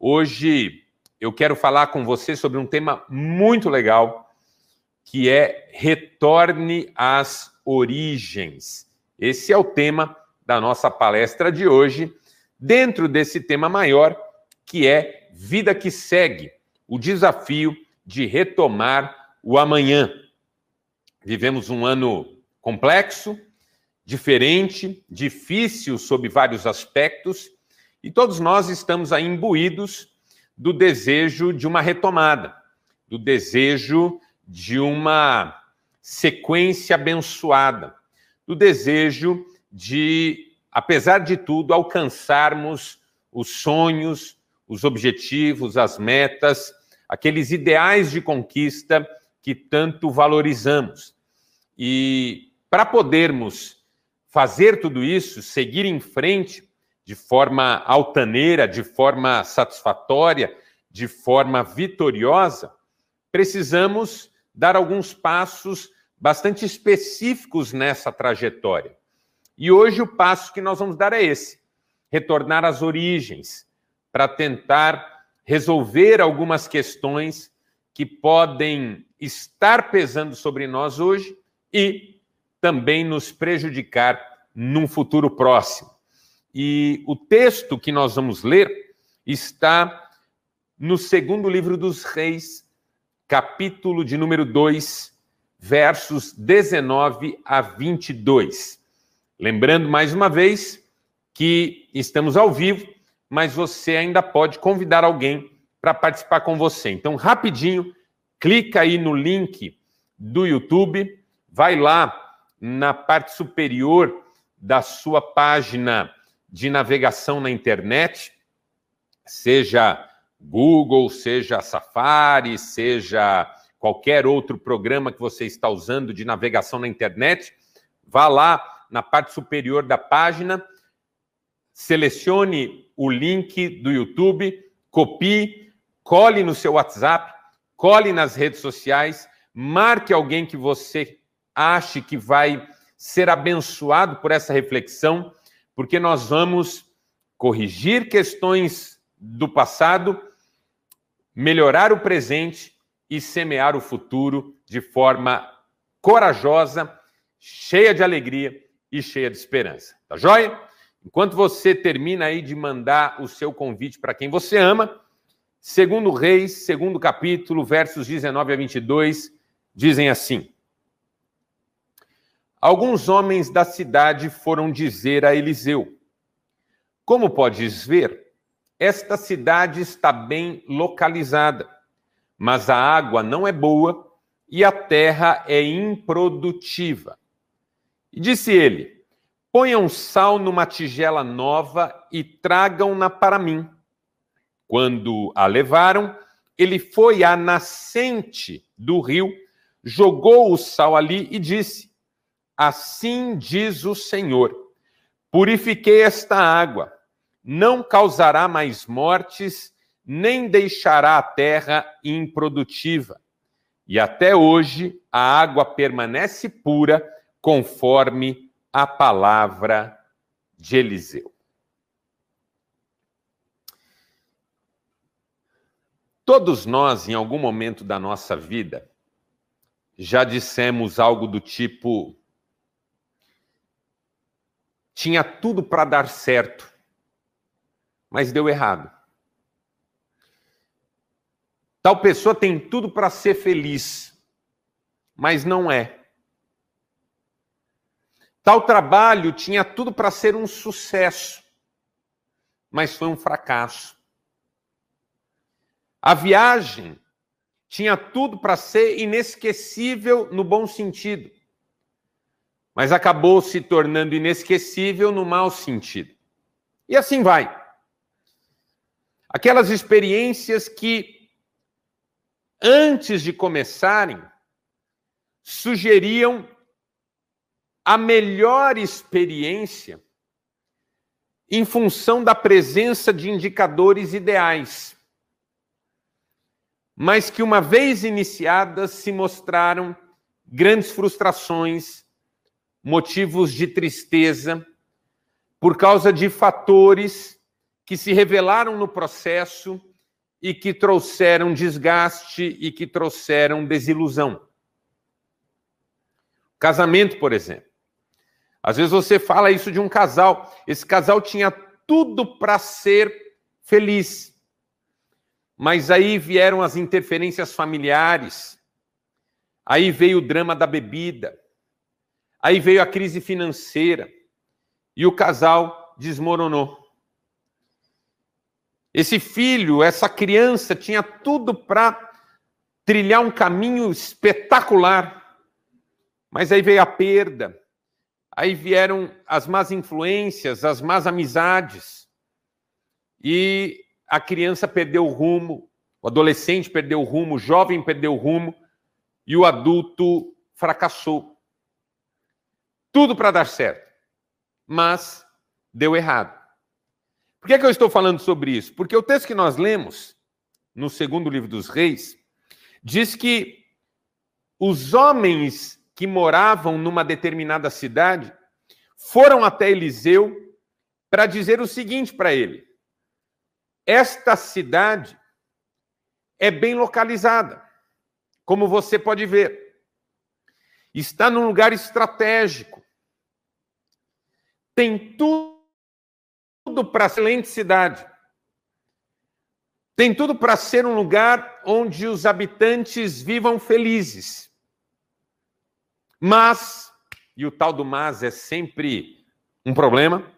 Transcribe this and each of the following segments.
Hoje eu quero falar com você sobre um tema muito legal, que é retorne às origens. Esse é o tema da nossa palestra de hoje, dentro desse tema maior, que é vida que segue, o desafio de retomar o amanhã. Vivemos um ano complexo, diferente, difícil sob vários aspectos, e todos nós estamos aí imbuídos do desejo de uma retomada, do desejo de uma sequência abençoada, do desejo de, apesar de tudo, alcançarmos os sonhos, os objetivos, as metas, aqueles ideais de conquista que tanto valorizamos. E para podermos fazer tudo isso, seguir em frente de forma altaneira, de forma satisfatória, de forma vitoriosa, precisamos dar alguns passos bastante específicos nessa trajetória. E hoje o passo que nós vamos dar é esse: retornar às origens, para tentar resolver algumas questões que podem estar pesando sobre nós hoje e também nos prejudicar num futuro próximo. E o texto que nós vamos ler está no segundo livro dos Reis, capítulo de número 2, versos 19 a 22. Lembrando mais uma vez que estamos ao vivo, mas você ainda pode convidar alguém para participar com você. Então, rapidinho, clica aí no link do YouTube, vai lá na parte superior da sua página de navegação na internet, seja Google, seja Safari, seja qualquer outro programa que você está usando de navegação na internet, vá lá na parte superior da página, selecione o link do YouTube, copie, cole no seu WhatsApp, cole nas redes sociais, marque alguém que você ache que vai ser abençoado por essa reflexão, porque nós vamos corrigir questões do passado, melhorar o presente e semear o futuro de forma corajosa, cheia de alegria e cheia de esperança. Tá joia? Enquanto você termina aí de mandar o seu convite para quem você ama, segundo Reis, segundo capítulo, versos 19 a 22, dizem assim: Alguns homens da cidade foram dizer a Eliseu: Como podes ver, esta cidade está bem localizada, mas a água não é boa e a terra é improdutiva. E disse ele: Ponham sal numa tigela nova e tragam-na para mim. Quando a levaram, ele foi à nascente do rio, jogou o sal ali e disse: Assim diz o Senhor: Purifiquei esta água, não causará mais mortes, nem deixará a terra improdutiva. E até hoje a água permanece pura, conforme a palavra de Eliseu. Todos nós, em algum momento da nossa vida, já dissemos algo do tipo: tinha tudo para dar certo, mas deu errado. Tal pessoa tem tudo para ser feliz, mas não é. Tal trabalho tinha tudo para ser um sucesso, mas foi um fracasso. A viagem tinha tudo para ser inesquecível no bom sentido, mas acabou se tornando inesquecível no mau sentido. E assim vai. Aquelas experiências que, antes de começarem, sugeriam a melhor experiência em função da presença de indicadores ideais, mas que, uma vez iniciadas, se mostraram grandes frustrações motivos de tristeza, por causa de fatores que se revelaram no processo e que trouxeram desgaste e que trouxeram desilusão. Casamento, por exemplo. Às vezes você fala isso de um casal. Esse casal tinha tudo para ser feliz. Mas aí vieram as interferências familiares. Aí veio o drama da bebida. Aí veio a crise financeira. E o casal desmoronou. Esse filho, essa criança tinha tudo para trilhar um caminho espetacular. Mas aí veio a perda. Aí vieram as más influências, as más amizades. E a criança perdeu o rumo, o adolescente perdeu o rumo, o jovem perdeu o rumo e o adulto fracassou. Tudo para dar certo, mas deu errado. Por que, é que eu estou falando sobre isso? Porque o texto que nós lemos, no segundo livro dos Reis, diz que os homens que moravam numa determinada cidade foram até Eliseu para dizer o seguinte para ele: Esta cidade é bem localizada, como você pode ver. Está num lugar estratégico. Tem tudo para excelente cidade. Tem tudo para ser um lugar onde os habitantes vivam felizes. Mas, e o tal do mas é sempre um problema,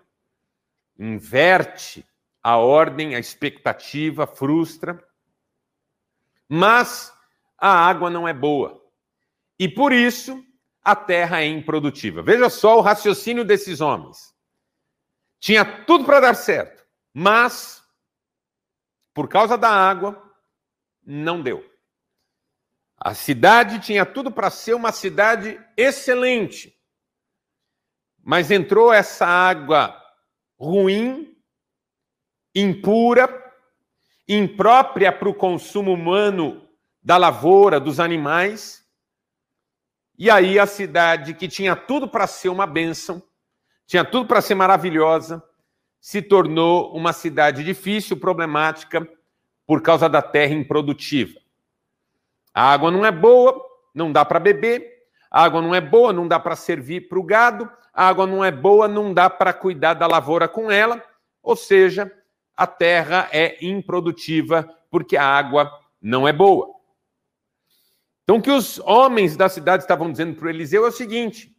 inverte a ordem, a expectativa, frustra. Mas a água não é boa. E por isso a terra é improdutiva. Veja só o raciocínio desses homens. Tinha tudo para dar certo, mas por causa da água não deu. A cidade tinha tudo para ser uma cidade excelente, mas entrou essa água ruim, impura, imprópria para o consumo humano da lavoura, dos animais. E aí a cidade que tinha tudo para ser uma bênção, tinha tudo para ser maravilhosa, se tornou uma cidade difícil, problemática, por causa da terra improdutiva. A água não é boa, não dá para beber, a água não é boa, não dá para servir para o gado, a água não é boa, não dá para cuidar da lavoura com ela, ou seja, a terra é improdutiva porque a água não é boa. Então, o que os homens da cidade estavam dizendo para Eliseu é o seguinte: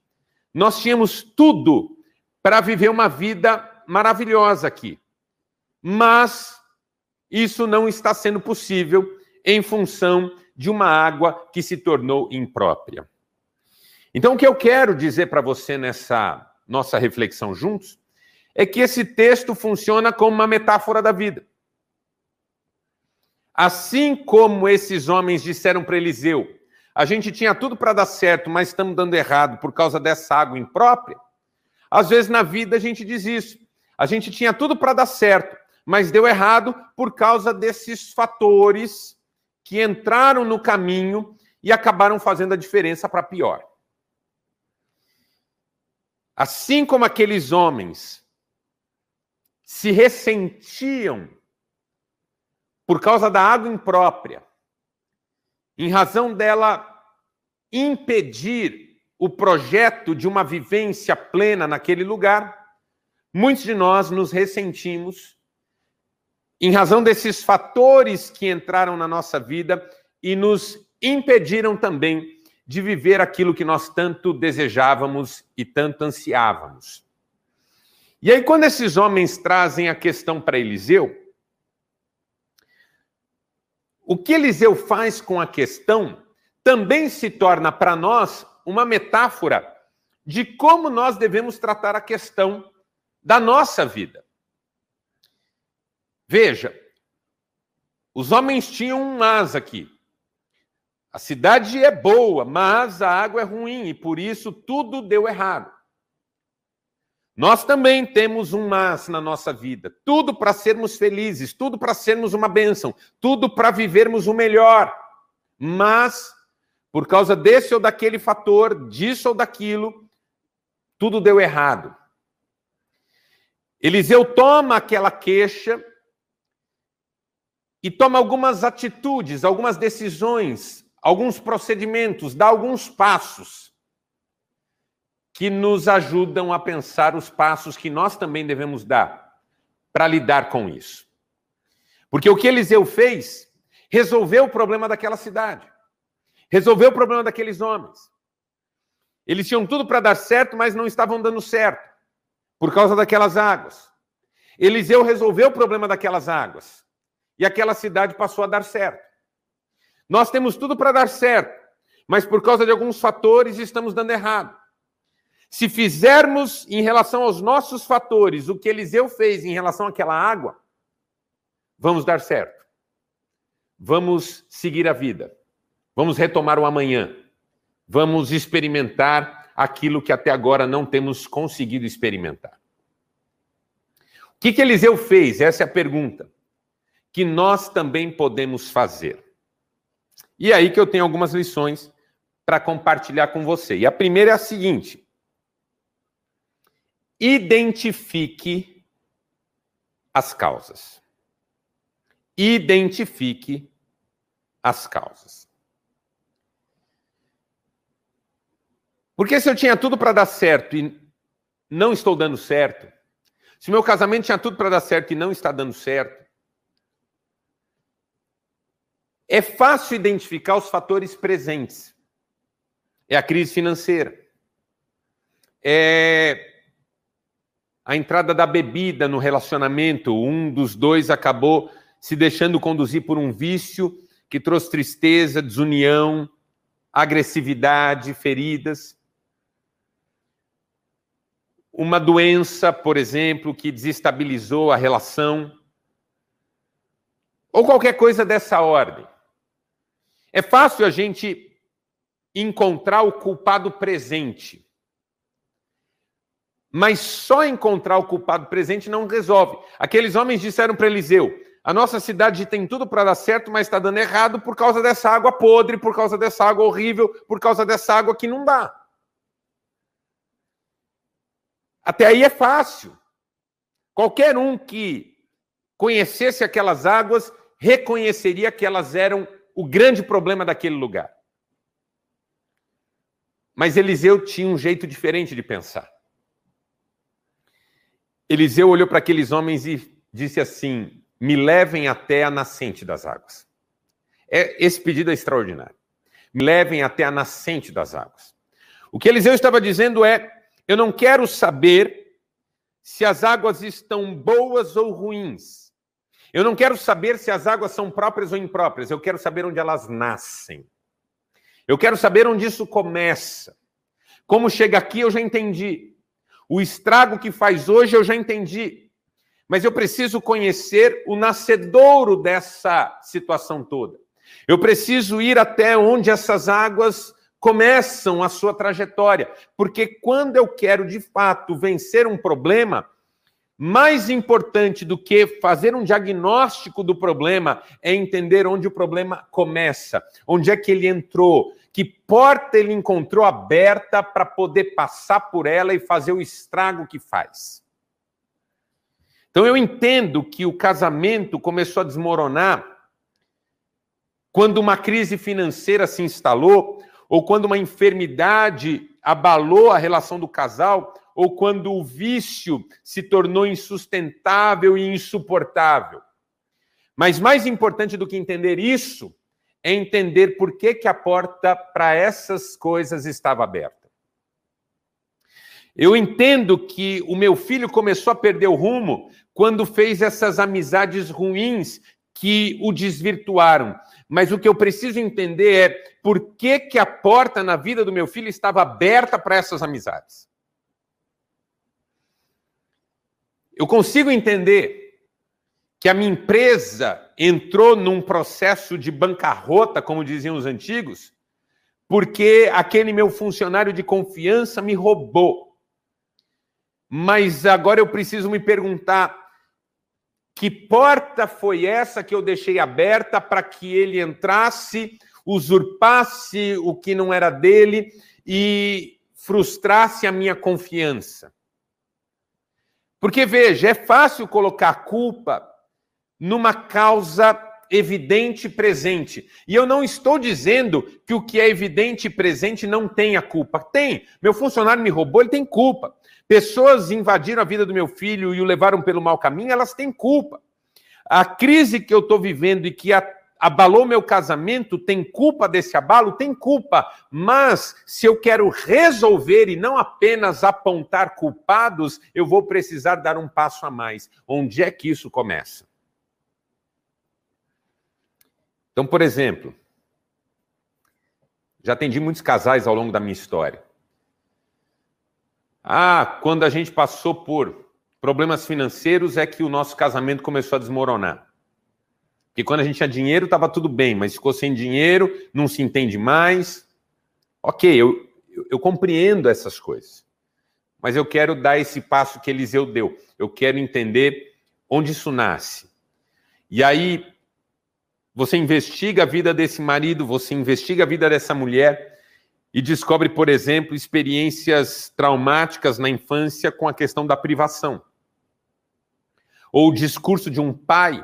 nós tínhamos tudo para viver uma vida maravilhosa aqui. Mas isso não está sendo possível em função de uma água que se tornou imprópria. Então, o que eu quero dizer para você nessa nossa reflexão juntos é que esse texto funciona como uma metáfora da vida. Assim como esses homens disseram para Eliseu: a gente tinha tudo para dar certo, mas estamos dando errado por causa dessa água imprópria. Às vezes na vida a gente diz isso. A gente tinha tudo para dar certo, mas deu errado por causa desses fatores que entraram no caminho e acabaram fazendo a diferença para pior. Assim como aqueles homens se ressentiam por causa da água imprópria, em razão dela impedir o projeto de uma vivência plena naquele lugar, muitos de nós nos ressentimos em razão desses fatores que entraram na nossa vida e nos impediram também de viver aquilo que nós tanto desejávamos e tanto ansiávamos. E aí, quando esses homens trazem a questão para Eliseu, o que Eliseu faz com a questão também se torna para nós uma metáfora de como nós devemos tratar a questão da nossa vida. Veja, os homens tinham um mas aqui. A cidade é boa, mas a água é ruim e por isso tudo deu errado. Nós também temos um mas na nossa vida, tudo para sermos felizes, tudo para sermos uma bênção, tudo para vivermos o melhor. Mas por causa desse ou daquele fator, disso ou daquilo, tudo deu errado. Eliseu toma aquela queixa e toma algumas atitudes, algumas decisões, alguns procedimentos, dá alguns passos que nos ajudam a pensar os passos que nós também devemos dar para lidar com isso. Porque o que Eliseu fez resolveu o problema daquela cidade, resolveu o problema daqueles homens. Eles tinham tudo para dar certo, mas não estavam dando certo por causa daquelas águas. Eliseu resolveu o problema daquelas águas e aquela cidade passou a dar certo. Nós temos tudo para dar certo, mas por causa de alguns fatores estamos dando errado. Se fizermos em relação aos nossos fatores o que Eliseu fez em relação àquela água, vamos dar certo. Vamos seguir a vida. Vamos retomar o amanhã. Vamos experimentar aquilo que até agora não temos conseguido experimentar. O que, que Eliseu fez? Essa é a pergunta. Que nós também podemos fazer. E é aí que eu tenho algumas lições para compartilhar com você. E a primeira é a seguinte: identifique as causas. Identifique as causas. Porque se eu tinha tudo para dar certo e não estou dando certo, se meu casamento tinha tudo para dar certo e não está dando certo, é fácil identificar os fatores presentes. É a crise financeira. É a entrada da bebida no relacionamento, um dos dois acabou se deixando conduzir por um vício que trouxe tristeza, desunião, agressividade, feridas. Uma doença, por exemplo, que desestabilizou a relação. Ou qualquer coisa dessa ordem. É fácil a gente encontrar o culpado presente. Mas só encontrar o culpado presente não resolve. Aqueles homens disseram para Eliseu: a nossa cidade tem tudo para dar certo, mas está dando errado por causa dessa água podre, por causa dessa água horrível, por causa dessa água que não dá. Até aí é fácil. Qualquer um que conhecesse aquelas águas reconheceria que elas eram o grande problema daquele lugar. Mas Eliseu tinha um jeito diferente de pensar. Eliseu olhou para aqueles homens e disse assim: Me levem até a nascente das águas. É, esse pedido é extraordinário. Me levem até a nascente das águas. O que Eliseu estava dizendo é: Eu não quero saber se as águas estão boas ou ruins. Eu não quero saber se as águas são próprias ou impróprias. Eu quero saber onde elas nascem. Eu quero saber onde isso começa. Como chega aqui, eu já entendi. O estrago que faz hoje eu já entendi. Mas eu preciso conhecer o nascedouro dessa situação toda. Eu preciso ir até onde essas águas começam a sua trajetória. Porque quando eu quero de fato vencer um problema, mais importante do que fazer um diagnóstico do problema é entender onde o problema começa, onde é que ele entrou, que porta ele encontrou aberta para poder passar por ela e fazer o estrago que faz. Então eu entendo que o casamento começou a desmoronar quando uma crise financeira se instalou, ou quando uma enfermidade abalou a relação do casal, ou quando o vício se tornou insustentável e insuportável. Mas mais importante do que entender isso é entender por que, que a porta para essas coisas estava aberta. Eu entendo que o meu filho começou a perder o rumo quando fez essas amizades ruins que o desvirtuaram. Mas o que eu preciso entender é por que, que a porta na vida do meu filho estava aberta para essas amizades. Eu consigo entender que a minha empresa entrou num processo de bancarrota, como diziam os antigos, porque aquele meu funcionário de confiança me roubou. Mas agora eu preciso me perguntar: que porta foi essa que eu deixei aberta para que ele entrasse, usurpasse o que não era dele e frustrasse a minha confiança? Porque, veja, é fácil colocar a culpa numa causa evidente presente. E eu não estou dizendo que o que é evidente presente não tenha culpa. Tem. Meu funcionário me roubou, ele tem culpa. Pessoas invadiram a vida do meu filho e o levaram pelo mau caminho, elas têm culpa. A crise que eu estou vivendo e que abalou meu casamento, tem culpa desse abalo? Tem culpa. Mas se eu quero resolver e não apenas apontar culpados, eu vou precisar dar um passo a mais. Onde é que isso começa? Então, por exemplo, já atendi muitos casais ao longo da minha história. Ah, quando a gente passou por problemas financeiros é que o nosso casamento começou a desmoronar. Porque quando a gente tinha dinheiro estava tudo bem, mas ficou sem dinheiro, não se entende mais. Ok, eu, eu, eu compreendo essas coisas. Mas eu quero dar esse passo que Eliseu deu. Eu quero entender onde isso nasce. E aí, você investiga a vida desse marido, você investiga a vida dessa mulher e descobre, por exemplo, experiências traumáticas na infância com a questão da privação. Ou o discurso de um pai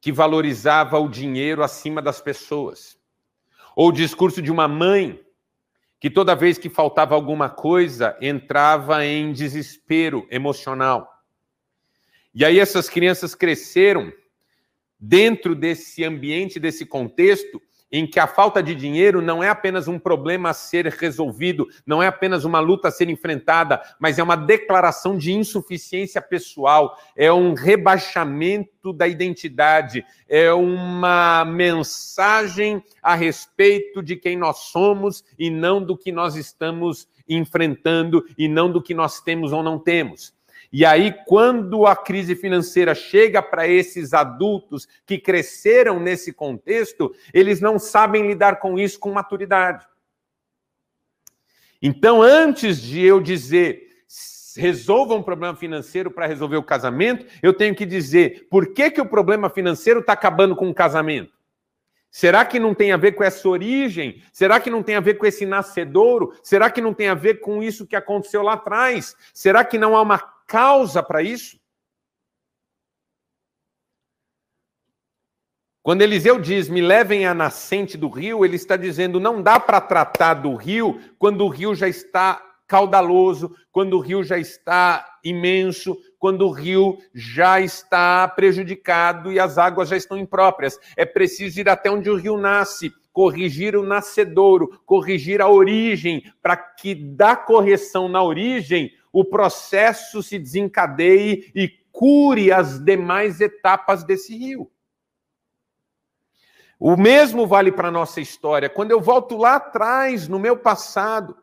que valorizava o dinheiro acima das pessoas. Ou o discurso de uma mãe que toda vez que faltava alguma coisa entrava em desespero emocional. E aí essas crianças cresceram dentro desse ambiente, desse contexto, em que a falta de dinheiro não é apenas um problema a ser resolvido, não é apenas uma luta a ser enfrentada, mas é uma declaração de insuficiência pessoal, é um rebaixamento da identidade, é uma mensagem a respeito de quem nós somos e não do que nós estamos enfrentando e não do que nós temos ou não temos. E aí, quando a crise financeira chega para esses adultos que cresceram nesse contexto, eles não sabem lidar com isso com maturidade. Então, antes de eu dizer resolva um problema financeiro para resolver o casamento, eu tenho que dizer por que, que o problema financeiro está acabando com o casamento. Será que não tem a ver com essa origem? Será que não tem a ver com esse nascedouro? Será que não tem a ver com isso que aconteceu lá atrás? Será que não há uma causa para isso? Quando Eliseu diz, me levem à nascente do rio, ele está dizendo, não dá para tratar do rio quando o rio já está caudaloso, quando o rio já está imenso, quando o rio já está prejudicado e as águas já estão impróprias. É preciso ir até onde o rio nasce, corrigir o nascedouro, corrigir a origem, para que da correção na origem o processo se desencadeie e cure as demais etapas desse rio. O mesmo vale para a nossa história. Quando eu volto lá atrás, no meu passado,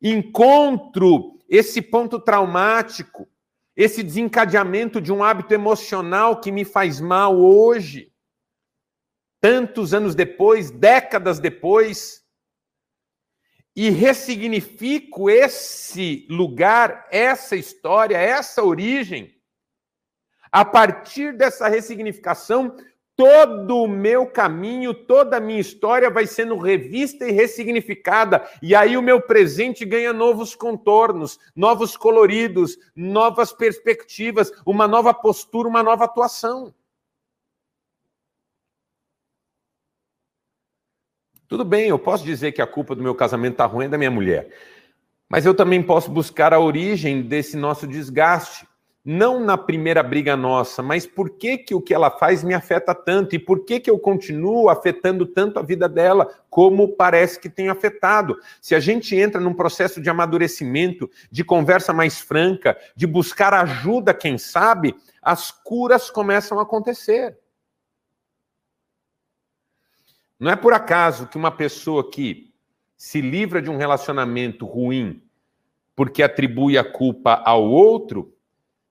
encontro esse ponto traumático, esse desencadeamento de um hábito emocional que me faz mal hoje, tantos anos depois, décadas depois, e ressignifico esse lugar, essa história, essa origem. A partir dessa ressignificação, todo o meu caminho, toda a minha história vai sendo revista e ressignificada. E aí o meu presente ganha novos contornos, novos coloridos, novas perspectivas, uma nova postura, uma nova atuação. Tudo bem, eu posso dizer que a culpa do meu casamento está ruim é da minha mulher. Mas eu também posso buscar a origem desse nosso desgaste. Não na primeira briga nossa, mas por que, que o que ela faz me afeta tanto? E por que, que eu continuo afetando tanto a vida dela, como parece que tem afetado? Se a gente entra num processo de amadurecimento, de conversa mais franca, de buscar ajuda, quem sabe, as curas começam a acontecer. Não é por acaso que uma pessoa que se livra de um relacionamento ruim porque atribui a culpa ao outro,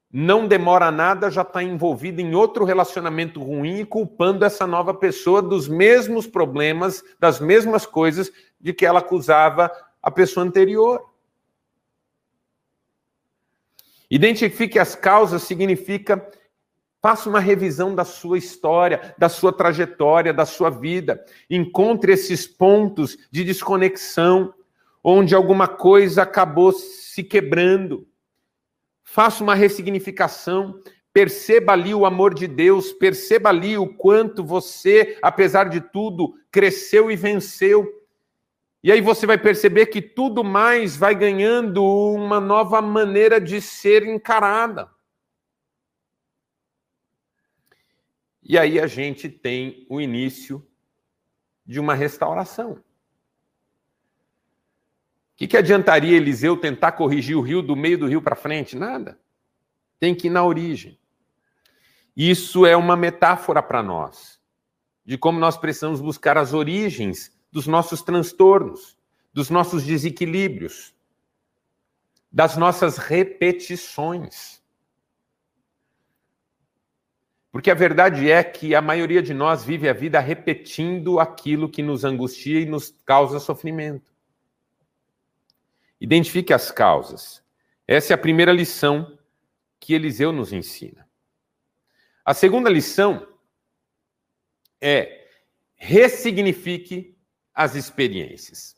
não demora nada, já está envolvido em outro relacionamento ruim e culpando essa nova pessoa dos mesmos problemas, das mesmas coisas de que ela acusava a pessoa anterior. Identifique as causas significa Faça uma revisão da sua história, da sua trajetória, da sua vida. Encontre esses pontos de desconexão, onde alguma coisa acabou se quebrando. faça uma ressignificação, perceba ali o amor de Deus, perceba ali o quanto você, apesar de tudo, cresceu e venceu. E aí você vai perceber que tudo mais vai ganhando uma nova maneira de ser encarada. E aí a gente tem o início de uma restauração. O que, que adiantaria Eliseu tentar corrigir o rio do meio do rio para frente? Nada. Tem que ir na origem. Isso é uma metáfora para nós, de como nós precisamos buscar as origens dos nossos transtornos, dos nossos desequilíbrios, das nossas repetições. Porque a verdade é que a maioria de nós vive a vida repetindo aquilo que nos angustia e nos causa sofrimento. Identifique as causas. Essa é a primeira lição que Eliseu nos ensina. A segunda lição é ressignifique as experiências.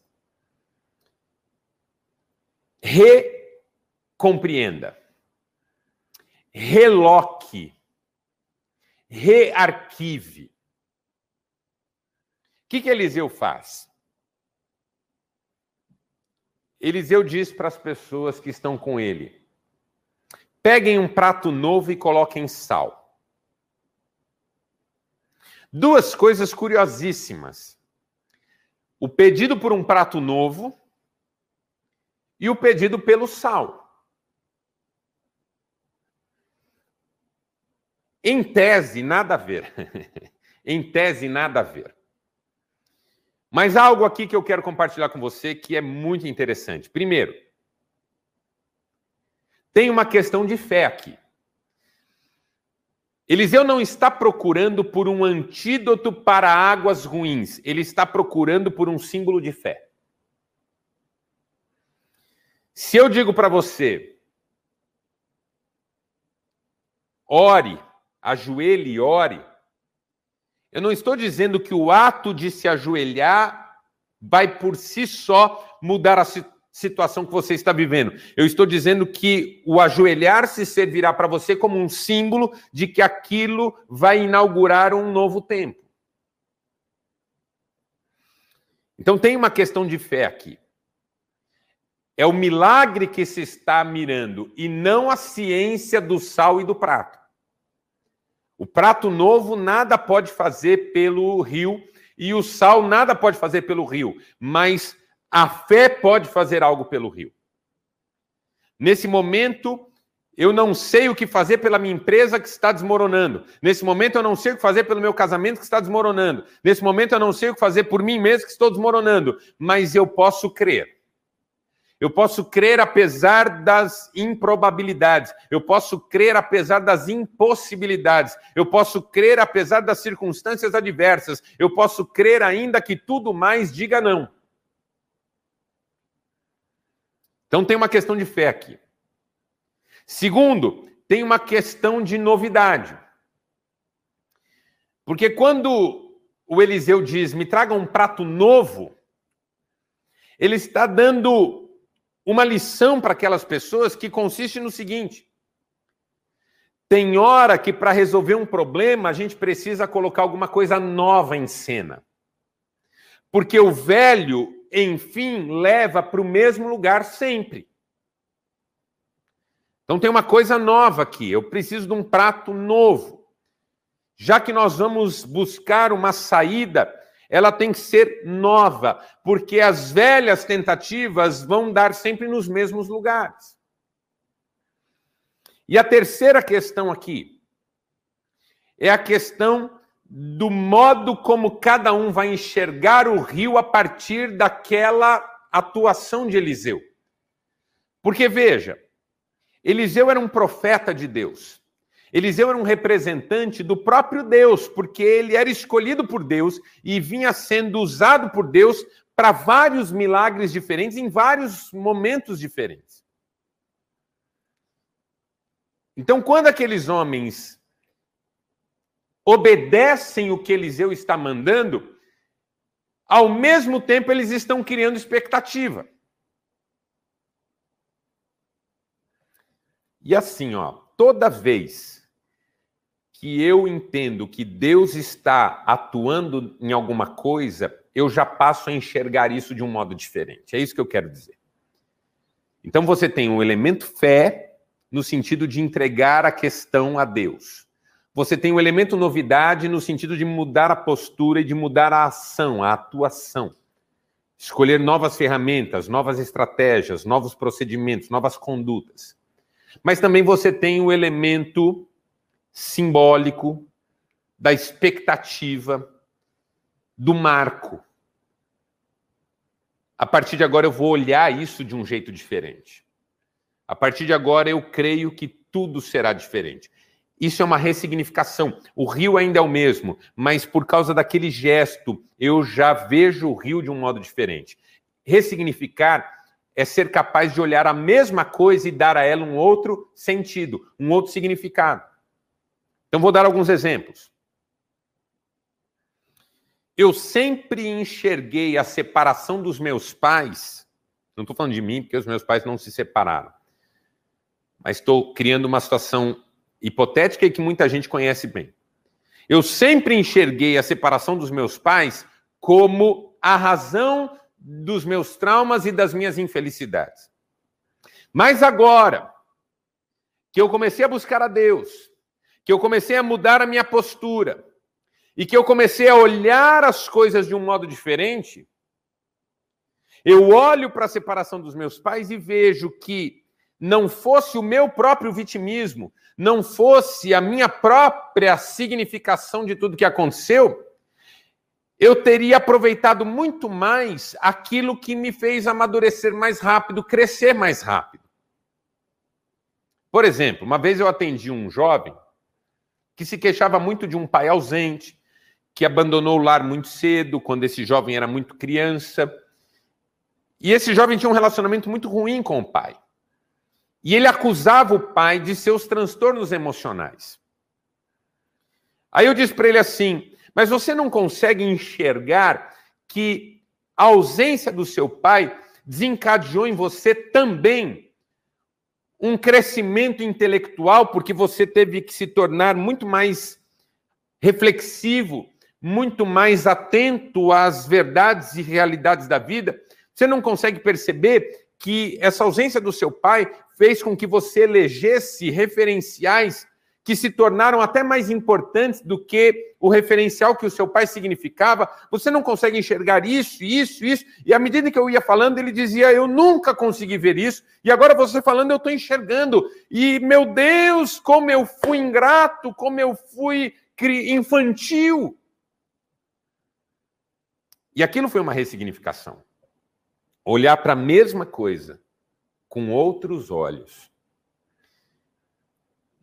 Recompreenda. Reloque rearquive. O que, que Eliseu faz? Eliseu diz para as pessoas que estão com ele: peguem um prato novo e coloquem sal. Duas coisas curiosíssimas. O pedido por um prato novo e o pedido pelo sal. Em tese, nada a ver. em tese, nada a ver. Mas há algo aqui que eu quero compartilhar com você que é muito interessante. Primeiro, tem uma questão de fé aqui. Eliseu não está procurando por um antídoto para águas ruins, ele está procurando por um símbolo de fé. Se eu digo para você, ore ajoelhe e ore. Eu não estou dizendo que o ato de se ajoelhar vai por si só mudar a situação que você está vivendo. Eu estou dizendo que o ajoelhar se servirá para você como um símbolo de que aquilo vai inaugurar um novo tempo. Então tem uma questão de fé aqui. É o milagre que se está mirando e não a ciência do sal e do prato. O prato novo nada pode fazer pelo rio e o sal nada pode fazer pelo rio, mas a fé pode fazer algo pelo rio. Nesse momento, eu não sei o que fazer pela minha empresa que está desmoronando. Nesse momento, eu não sei o que fazer pelo meu casamento que está desmoronando. Nesse momento, eu não sei o que fazer por mim mesmo que estou desmoronando. Mas eu posso crer. Eu posso crer apesar das improbabilidades. Eu posso crer apesar das impossibilidades. Eu posso crer apesar das circunstâncias adversas. Eu posso crer ainda que tudo mais diga não. Então tem uma questão de fé aqui. Segundo, tem uma questão de novidade. Porque quando o Eliseu diz: "Me traga um prato novo", ele está dando uma lição para aquelas pessoas que consiste no seguinte: tem hora que para resolver um problema a gente precisa colocar alguma coisa nova em cena. Porque o velho, enfim, leva para o mesmo lugar sempre. Então tem uma coisa nova aqui, eu preciso de um prato novo. Já que nós vamos buscar uma saída ela tem que ser nova, porque as velhas tentativas vão dar sempre nos mesmos lugares. E a terceira questão aqui é a questão do modo como cada um vai enxergar o rio a partir daquela atuação de Eliseu. Porque veja, Eliseu era um profeta de Deus. Eliseu era um representante do próprio Deus, porque ele era escolhido por Deus e vinha sendo usado por Deus para vários milagres diferentes em vários momentos diferentes. Então, quando aqueles homens obedecem o que Eliseu está mandando, ao mesmo tempo eles estão criando expectativa. E assim, ó, toda vez que eu entendo que Deus está atuando em alguma coisa, eu já passo a enxergar isso de um modo diferente. É isso que eu quero dizer. Então você tem um elemento fé no sentido de entregar a questão a Deus. Você tem o um elemento novidade no sentido de mudar a postura e de mudar a ação, a atuação. Escolher novas ferramentas, novas estratégias, novos procedimentos, novas condutas. Mas também você tem o elemento simbólico da expectativa, do marco. A partir de agora eu vou olhar isso de um jeito diferente. A partir de agora eu creio que tudo será diferente. Isso é uma ressignificação. O rio ainda é o mesmo, mas por causa daquele gesto, eu já vejo o rio de um modo diferente. Ressignificar é ser capaz de olhar a mesma coisa e dar a ela um outro sentido, um outro significado. Então, vou dar alguns exemplos. Eu sempre enxerguei a separação dos meus pais, não estou falando de mim, porque os meus pais não se separaram, mas estou criando uma situação hipotética e que muita gente conhece bem. Eu sempre enxerguei a separação dos meus pais como a razão dos meus traumas e das minhas infelicidades. Mas agora que eu comecei a buscar a Deus, que eu comecei a mudar a minha postura e que eu comecei a olhar as coisas de um modo diferente, eu olho para a separação dos meus pais e vejo que não fosse o meu próprio vitimismo, não fosse a minha própria significação de tudo que aconteceu, eu teria aproveitado muito mais aquilo que me fez amadurecer mais rápido, crescer mais rápido. Por exemplo, uma vez eu atendi um jovem que se queixava muito de um pai ausente, que abandonou o lar muito cedo, quando esse jovem era muito criança. E esse jovem tinha um relacionamento muito ruim com o pai. E ele acusava o pai de seus transtornos emocionais. Aí eu disse para ele assim: Mas você não consegue enxergar que a ausência do seu pai desencadeou em você também um crescimento intelectual, porque você teve que se tornar muito mais reflexivo, muito mais atento às verdades e realidades da vida. Você não consegue perceber que essa ausência do seu pai fez com que você elegesse referenciais que se tornaram até mais importantes do que o referencial que o seu pai significava. Você não consegue enxergar isso, isso, isso. E à medida que eu ia falando, ele dizia: Eu nunca consegui ver isso. E agora você falando, eu estou enxergando. E meu Deus, como eu fui ingrato, como eu fui infantil. E aquilo foi uma ressignificação. Olhar para a mesma coisa com outros olhos.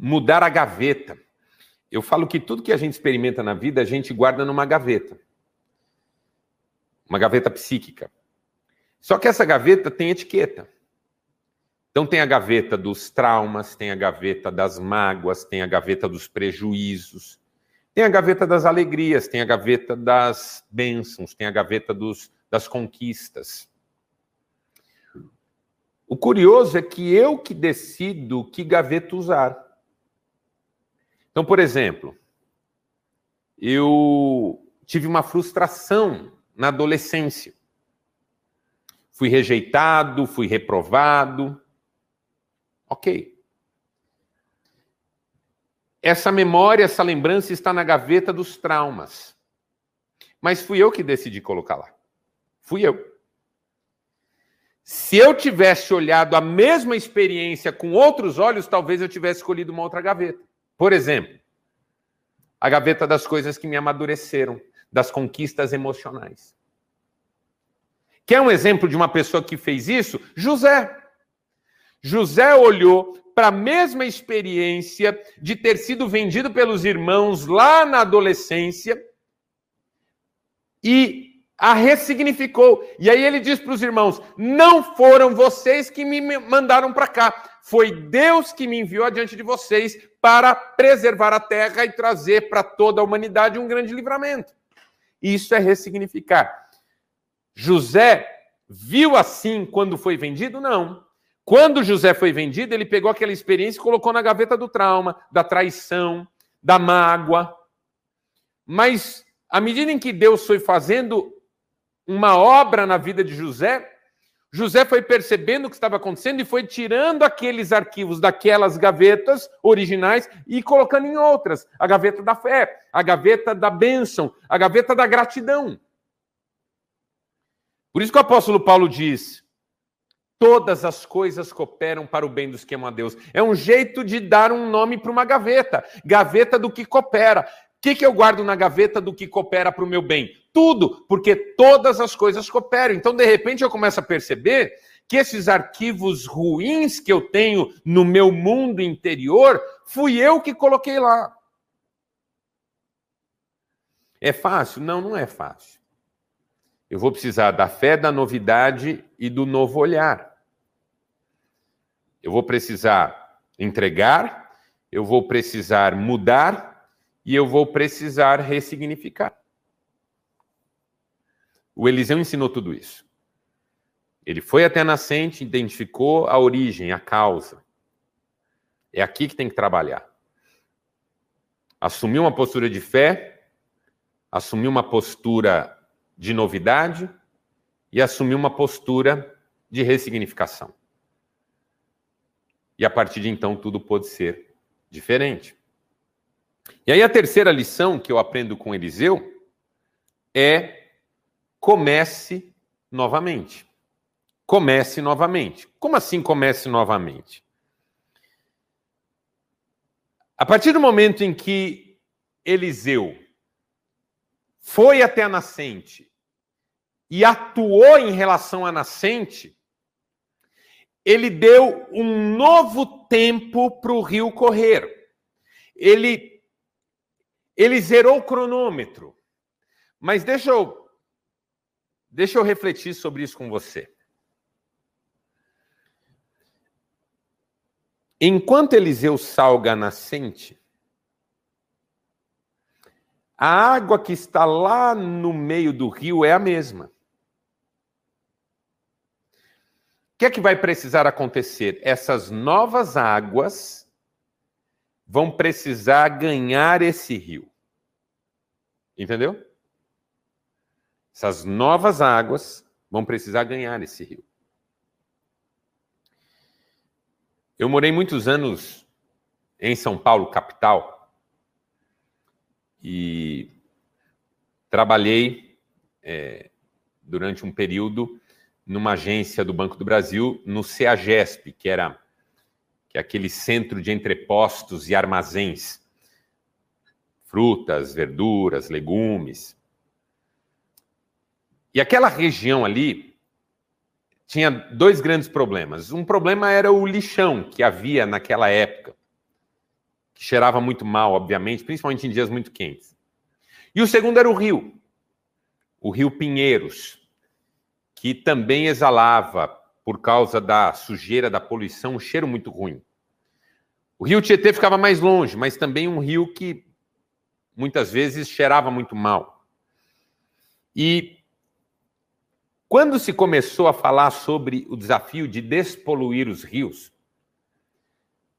Mudar a gaveta. Eu falo que tudo que a gente experimenta na vida, a gente guarda numa gaveta. Uma gaveta psíquica. Só que essa gaveta tem etiqueta. Então tem a gaveta dos traumas, tem a gaveta das mágoas, tem a gaveta dos prejuízos, tem a gaveta das alegrias, tem a gaveta das bênçãos, tem a gaveta dos, das conquistas. O curioso é que eu que decido que gaveta usar. Então, por exemplo, eu tive uma frustração na adolescência. Fui rejeitado, fui reprovado. Ok. Essa memória, essa lembrança está na gaveta dos traumas. Mas fui eu que decidi colocar lá. Fui eu. Se eu tivesse olhado a mesma experiência com outros olhos, talvez eu tivesse escolhido uma outra gaveta. Por exemplo, a gaveta das coisas que me amadureceram, das conquistas emocionais. Quer um exemplo de uma pessoa que fez isso? José. José olhou para a mesma experiência de ter sido vendido pelos irmãos lá na adolescência e a ressignificou. E aí ele diz para os irmãos: Não foram vocês que me mandaram para cá, foi Deus que me enviou adiante de vocês para preservar a terra e trazer para toda a humanidade um grande livramento. Isso é ressignificar. José viu assim quando foi vendido? Não. Quando José foi vendido, ele pegou aquela experiência e colocou na gaveta do trauma, da traição, da mágoa. Mas à medida em que Deus foi fazendo uma obra na vida de José, José foi percebendo o que estava acontecendo e foi tirando aqueles arquivos daquelas gavetas originais e colocando em outras. A gaveta da fé, a gaveta da bênção, a gaveta da gratidão. Por isso que o apóstolo Paulo diz: todas as coisas cooperam para o bem dos que amam a Deus. É um jeito de dar um nome para uma gaveta gaveta do que coopera. O que, que eu guardo na gaveta do que coopera para o meu bem? Tudo, porque todas as coisas cooperam. Então, de repente, eu começo a perceber que esses arquivos ruins que eu tenho no meu mundo interior, fui eu que coloquei lá. É fácil? Não, não é fácil. Eu vou precisar da fé, da novidade e do novo olhar. Eu vou precisar entregar, eu vou precisar mudar e eu vou precisar ressignificar. O Eliseu ensinou tudo isso. Ele foi até a nascente, identificou a origem, a causa. É aqui que tem que trabalhar. Assumiu uma postura de fé, assumiu uma postura de novidade e assumiu uma postura de ressignificação. E a partir de então tudo pode ser diferente. E aí a terceira lição que eu aprendo com Eliseu é comece novamente. Comece novamente. Como assim comece novamente? A partir do momento em que Eliseu foi até a nascente e atuou em relação à nascente, ele deu um novo tempo para o rio correr. Ele ele zerou o cronômetro. Mas deixa eu deixa eu refletir sobre isso com você. Enquanto Eliseu salga a nascente, a água que está lá no meio do rio é a mesma. O que é que vai precisar acontecer? Essas novas águas vão precisar ganhar esse rio. Entendeu? Essas novas águas vão precisar ganhar esse rio. Eu morei muitos anos em São Paulo, capital, e trabalhei é, durante um período numa agência do Banco do Brasil, no CEAGESP, que era que é aquele centro de entrepostos e armazéns frutas, verduras, legumes. E aquela região ali tinha dois grandes problemas. Um problema era o lixão que havia naquela época, que cheirava muito mal, obviamente, principalmente em dias muito quentes. E o segundo era o rio, o rio Pinheiros, que também exalava, por causa da sujeira, da poluição, um cheiro muito ruim. O rio Tietê ficava mais longe, mas também um rio que muitas vezes cheirava muito mal. E quando se começou a falar sobre o desafio de despoluir os rios,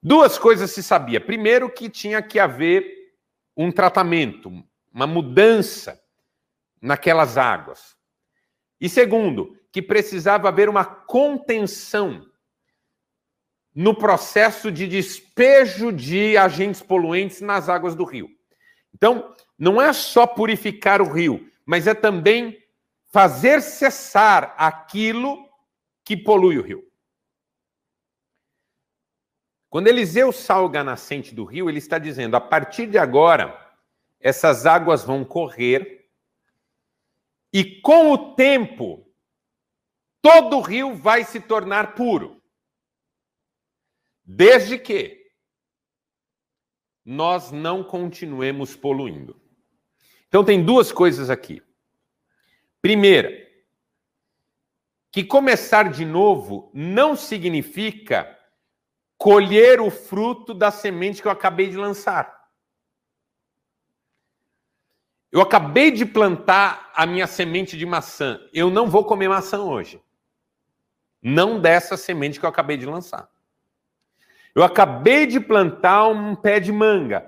duas coisas se sabia. Primeiro, que tinha que haver um tratamento, uma mudança naquelas águas. E segundo, que precisava haver uma contenção no processo de despejo de agentes poluentes nas águas do rio. Então, não é só purificar o rio, mas é também fazer cessar aquilo que polui o rio. Quando Eliseu salga a nascente do rio, ele está dizendo: a partir de agora, essas águas vão correr, e com o tempo, todo o rio vai se tornar puro. Desde que nós não continuemos poluindo. Então, tem duas coisas aqui. Primeira, que começar de novo não significa colher o fruto da semente que eu acabei de lançar. Eu acabei de plantar a minha semente de maçã. Eu não vou comer maçã hoje. Não dessa semente que eu acabei de lançar. Eu acabei de plantar um pé de manga.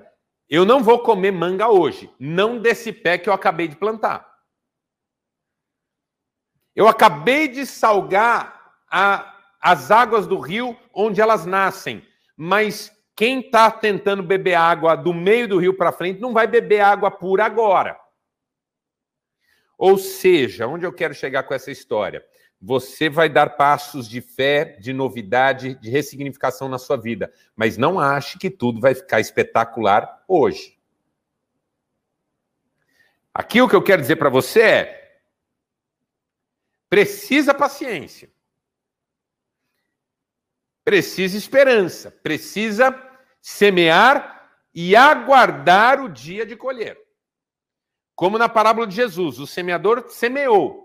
Eu não vou comer manga hoje, não desse pé que eu acabei de plantar. Eu acabei de salgar a, as águas do rio onde elas nascem, mas quem está tentando beber água do meio do rio para frente não vai beber água pura agora. Ou seja, onde eu quero chegar com essa história? Você vai dar passos de fé, de novidade, de ressignificação na sua vida, mas não ache que tudo vai ficar espetacular hoje. Aqui o que eu quero dizer para você é: precisa paciência, precisa esperança, precisa semear e aguardar o dia de colher. Como na parábola de Jesus, o semeador semeou,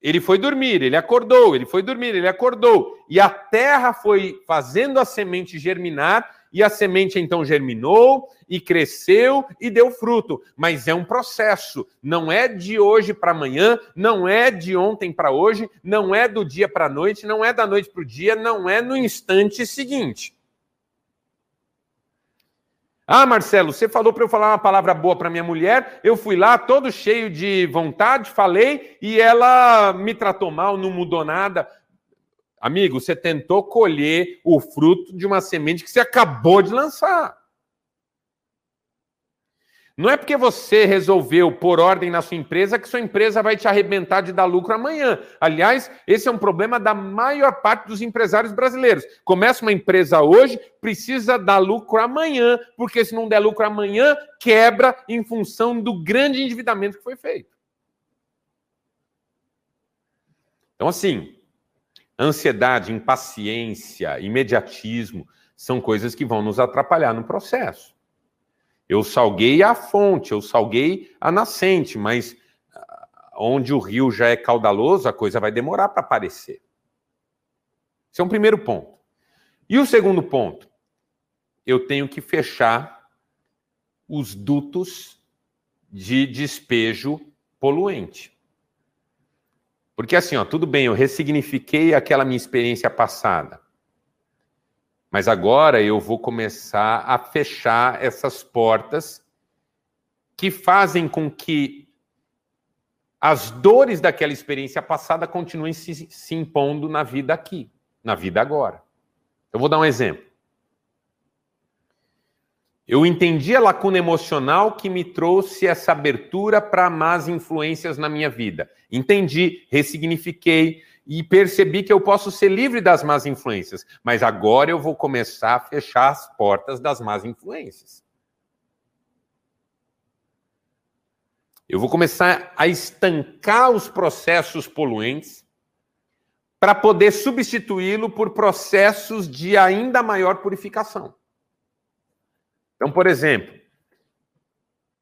ele foi dormir, ele acordou, ele foi dormir, ele acordou. E a terra foi fazendo a semente germinar, e a semente então germinou e cresceu e deu fruto. Mas é um processo, não é de hoje para amanhã, não é de ontem para hoje, não é do dia para a noite, não é da noite para o dia, não é no instante seguinte. Ah, Marcelo, você falou para eu falar uma palavra boa para minha mulher, eu fui lá todo cheio de vontade, falei e ela me tratou mal, não mudou nada. Amigo, você tentou colher o fruto de uma semente que você acabou de lançar. Não é porque você resolveu pôr ordem na sua empresa que sua empresa vai te arrebentar de dar lucro amanhã. Aliás, esse é um problema da maior parte dos empresários brasileiros. Começa uma empresa hoje, precisa dar lucro amanhã, porque se não der lucro amanhã, quebra em função do grande endividamento que foi feito. Então, assim, ansiedade, impaciência, imediatismo são coisas que vão nos atrapalhar no processo. Eu salguei a fonte, eu salguei a nascente, mas ah, onde o rio já é caudaloso, a coisa vai demorar para aparecer. Esse é um primeiro ponto. E o segundo ponto? Eu tenho que fechar os dutos de despejo poluente. Porque assim, ó, tudo bem, eu ressignifiquei aquela minha experiência passada. Mas agora eu vou começar a fechar essas portas que fazem com que as dores daquela experiência passada continuem se, se impondo na vida aqui, na vida agora. Eu vou dar um exemplo. Eu entendi a lacuna emocional que me trouxe essa abertura para más influências na minha vida. Entendi, ressignifiquei, e percebi que eu posso ser livre das más influências, mas agora eu vou começar a fechar as portas das más influências. Eu vou começar a estancar os processos poluentes para poder substituí-lo por processos de ainda maior purificação. Então, por exemplo,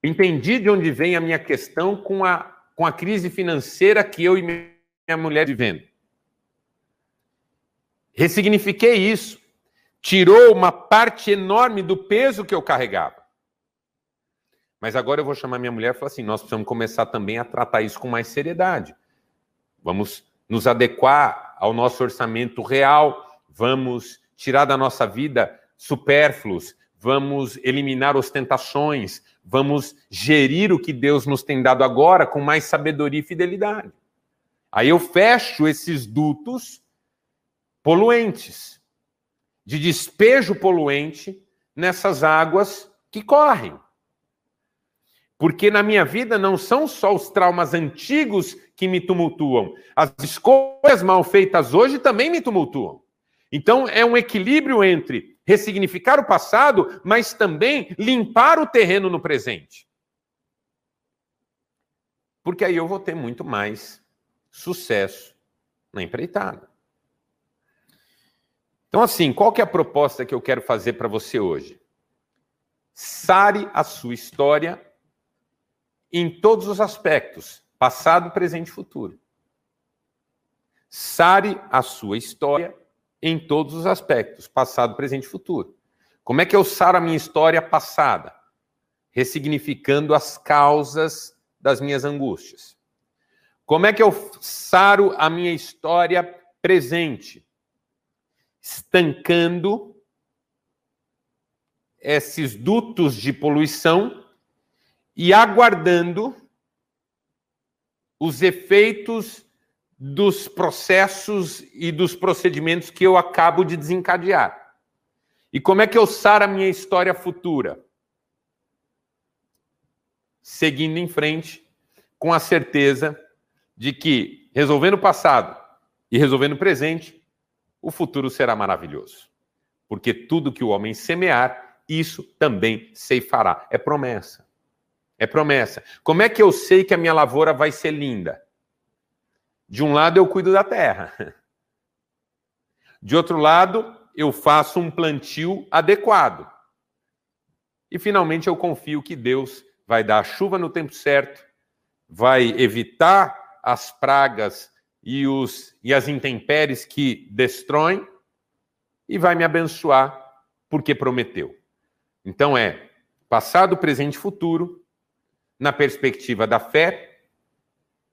entendi de onde vem a minha questão com a, com a crise financeira que eu e minha mulher vivendo. Ressignifiquei isso. Tirou uma parte enorme do peso que eu carregava. Mas agora eu vou chamar minha mulher e falar assim: nós precisamos começar também a tratar isso com mais seriedade. Vamos nos adequar ao nosso orçamento real, vamos tirar da nossa vida supérfluos, vamos eliminar ostentações, vamos gerir o que Deus nos tem dado agora com mais sabedoria e fidelidade. Aí eu fecho esses dutos poluentes, de despejo poluente nessas águas que correm. Porque na minha vida não são só os traumas antigos que me tumultuam, as escolhas mal feitas hoje também me tumultuam. Então é um equilíbrio entre ressignificar o passado, mas também limpar o terreno no presente. Porque aí eu vou ter muito mais sucesso na empreitada. Então, assim, qual que é a proposta que eu quero fazer para você hoje? Sare a sua história em todos os aspectos, passado, presente e futuro. Sare a sua história em todos os aspectos, passado, presente e futuro. Como é que eu saro a minha história passada? Ressignificando as causas das minhas angústias. Como é que eu saro a minha história presente, estancando esses dutos de poluição e aguardando os efeitos dos processos e dos procedimentos que eu acabo de desencadear. E como é que eu saro a minha história futura? Seguindo em frente, com a certeza de que, resolvendo o passado e resolvendo o presente, o futuro será maravilhoso. Porque tudo que o homem semear, isso também ceifará. É promessa. É promessa. Como é que eu sei que a minha lavoura vai ser linda? De um lado, eu cuido da terra. De outro lado, eu faço um plantio adequado. E finalmente, eu confio que Deus vai dar a chuva no tempo certo, vai evitar as pragas e, os, e as intempéries que destroem e vai me abençoar porque prometeu. Então é passado, presente e futuro, na perspectiva da fé,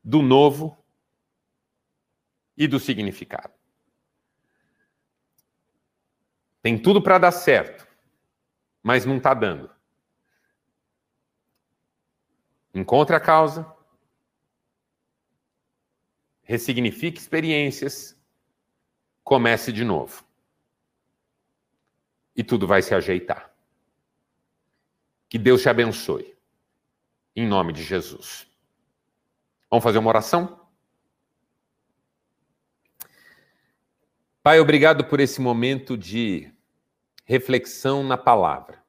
do novo e do significado. Tem tudo para dar certo, mas não está dando. Encontre a causa, ressignifique experiências, comece de novo. E tudo vai se ajeitar. Que Deus te abençoe. Em nome de Jesus. Vamos fazer uma oração? Pai, obrigado por esse momento de reflexão na palavra.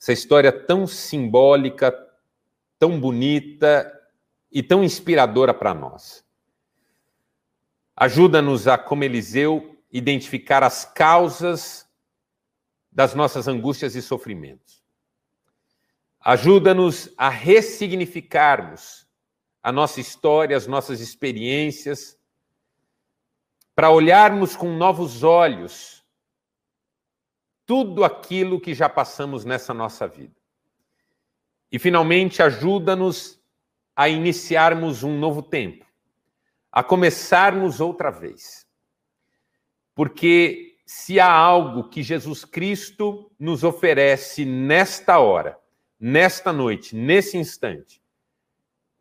Essa história tão simbólica, tão bonita e tão inspiradora para nós. Ajuda-nos a, como Eliseu, identificar as causas das nossas angústias e sofrimentos. Ajuda-nos a ressignificarmos a nossa história, as nossas experiências, para olharmos com novos olhos tudo aquilo que já passamos nessa nossa vida. E, finalmente, ajuda-nos a iniciarmos um novo tempo, a começarmos outra vez. Porque se há algo que Jesus Cristo nos oferece nesta hora, nesta noite, nesse instante,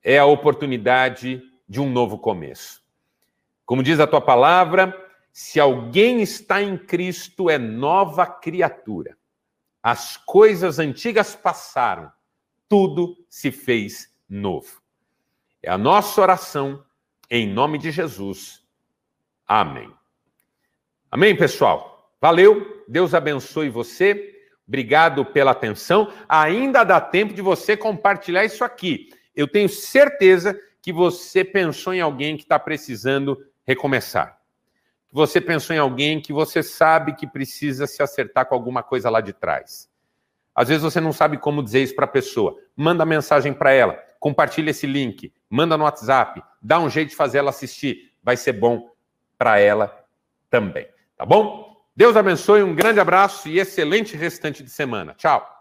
é a oportunidade de um novo começo. Como diz a tua palavra, se alguém está em Cristo, é nova criatura. As coisas antigas passaram, tudo se fez novo. É a nossa oração, em nome de Jesus. Amém. Amém, pessoal? Valeu, Deus abençoe você. Obrigado pela atenção. Ainda dá tempo de você compartilhar isso aqui. Eu tenho certeza que você pensou em alguém que está precisando recomeçar. Você pensou em alguém que você sabe que precisa se acertar com alguma coisa lá de trás. Às vezes você não sabe como dizer isso para a pessoa. Manda mensagem para ela, compartilha esse link, manda no WhatsApp, dá um jeito de fazer ela assistir. Vai ser bom para ela também. Tá bom? Deus abençoe, um grande abraço e excelente restante de semana. Tchau.